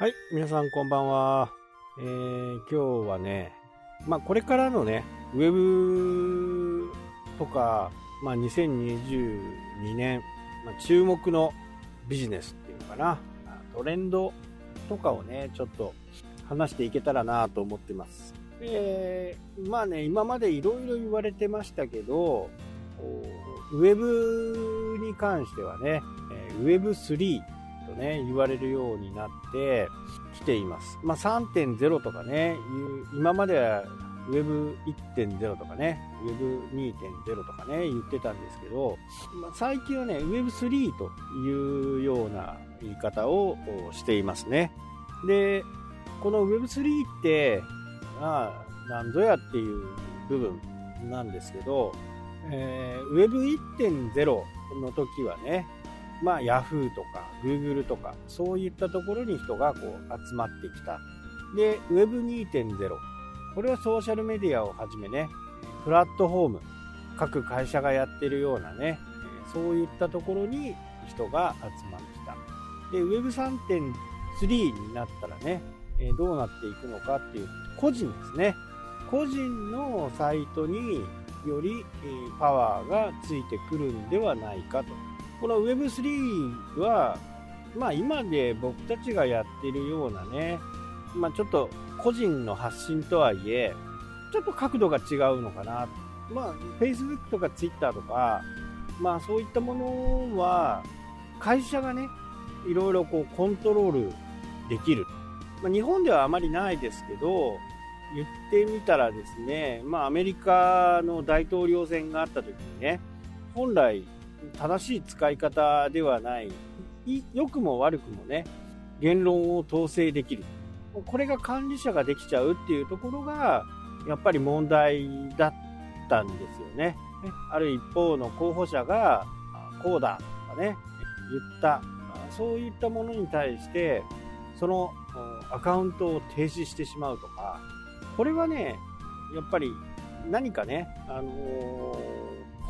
はい、皆さんこんばんは。えー、今日はね、まあこれからのね、ウェブとか、まあ2022年、まあ、注目のビジネスっていうのかな、トレンドとかをね、ちょっと話していけたらなと思ってます。えー、まあね、今までいろいろ言われてましたけど、ウェブに関してはね、ウェブ3とね、言われるようになってきています。まあ、3.0とかね、今までは Web1.0 とかね、Web2.0 とかね、言ってたんですけど、まあ、最近はね、Web3 というような言い方をしていますね。で、この Web3 って、まあ、なんぞやっていう部分なんですけど、えー、Web1.0 の時はね、まあ、Yahoo とか Google とか、そういったところに人がこう集まってきた。で、Web2.0。これはソーシャルメディアをはじめね、プラットフォーム、各会社がやってるようなね、そういったところに人が集まってきた。で、Web3.3 になったらね、どうなっていくのかっていう、個人ですね。個人のサイトによりパワーがついてくるんではないかとこの Web3 は、まあ今で僕たちがやってるようなね、まあちょっと個人の発信とはいえ、ちょっと角度が違うのかな。まあ Facebook とか Twitter とか、まあそういったものは、会社がね、いろいろこうコントロールできる。まあ、日本ではあまりないですけど、言ってみたらですね、まあアメリカの大統領選があった時にね、本来正しい使い方ではない、良くも悪くもね、言論を統制できる。これが管理者ができちゃうっていうところが、やっぱり問題だったんですよね。ある一方の候補者が、こうだとかね、言った。そういったものに対して、そのアカウントを停止してしまうとか、これはね、やっぱり何かね、あの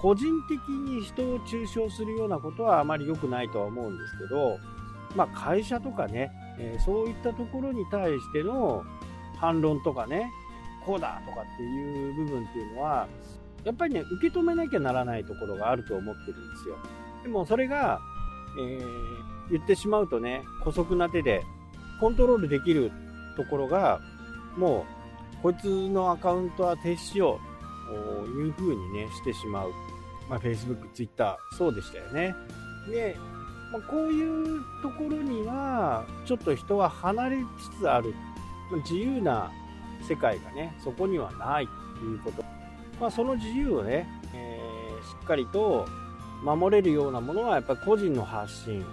個人的に人を中傷するようなことはあまり良くないとは思うんですけど、まあ、会社とかね、えー、そういったところに対しての反論とかね、こうだとかっていう部分っていうのは、やっぱりね、受け止めなきゃならないところがあると思ってるんですよ。でもそれが、えー、言ってしまうとね、姑息な手でコントロールできるところが、もう、こいつのアカウントは停止しようというにね、してしまう。まあ、Facebook、Twitter、そうでしたよね。で、まあ、こういうところには、ちょっと人は離れつつある。自由な世界がね、そこにはないということ。まあ、その自由をね、えー、しっかりと守れるようなものは、やっぱり個人の発信、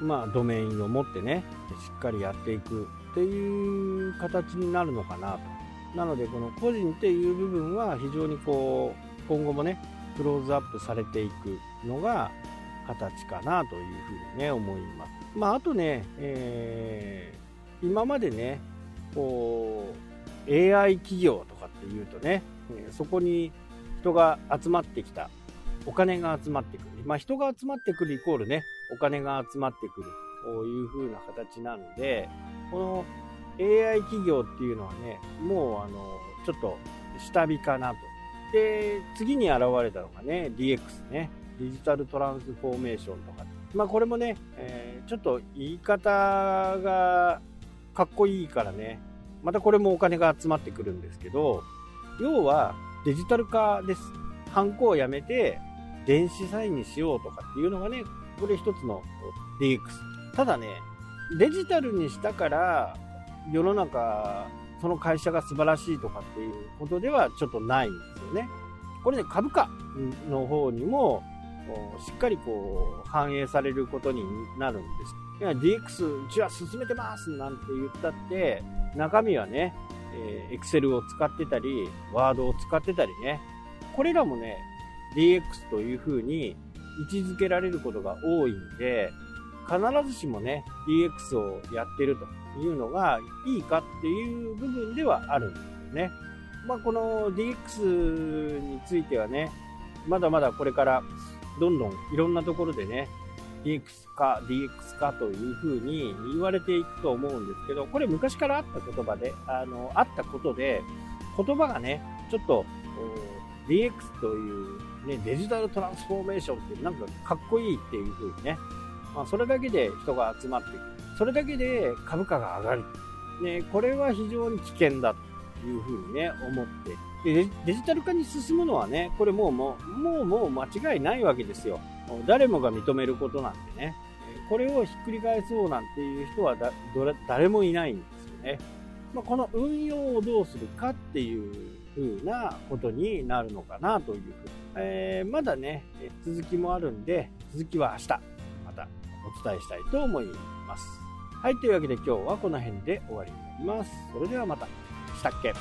まあ、ドメインを持ってね、しっかりやっていくっていう形になるのかなと。なので、この個人っていう部分は非常にこう、今後もね、クローズアップされていくのが形かなというふうにね思います。まあ、あとね、えー、今までねこう AI 企業とかっていうとねそこに人が集まってきたお金が集まってくる、まあ、人が集まってくるイコールねお金が集まってくるという風な形なのでこの AI 企業っていうのはねもうあのちょっと下火かなとで、次に現れたのがね、DX ね、デジタルトランスフォーメーションとか。まあこれもね、えー、ちょっと言い方がかっこいいからね、またこれもお金が集まってくるんですけど、要はデジタル化です。ハンコをやめて電子サインにしようとかっていうのがね、これ一つの DX。ただね、デジタルにしたから世の中その会社が素晴らしいとかっていうことではちょっとないんですよね。これね、株価の方にもしっかりこう反映されることになるんです。いや、DX、うちは進めてますなんて言ったって、中身はね、えー、Excel を使ってたり、Word を使ってたりね、これらもね、DX というふうに位置づけられることが多いんで、必ずしもね、DX をやってるというのがいいかっていう部分ではあるんですよね。まあ、この DX についてはね、まだまだこれからどんどんいろんなところでね、DX 化、DX 化というふうに言われていくと思うんですけど、これ昔からあった言葉で、あの、あったことで、言葉がね、ちょっと、DX という、ね、デジタルトランスフォーメーションってなんかかっこいいっていうふうにね、まあ、それだけで人が集まってくる。それだけで株価が上がる。ね、これは非常に危険だというふうにね、思ってでデジタル化に進むのはね、これもうもう、もうもう間違いないわけですよ。誰もが認めることなんでね。これをひっくり返そうなんていう人は誰もいないんですよね。まあ、この運用をどうするかっていう風なことになるのかなというふうに、えー、まだね、続きもあるんで、続きは明日、伝えしたいと思います。はい、というわけで今日はこの辺で終わりになります。それではまた。したっけ？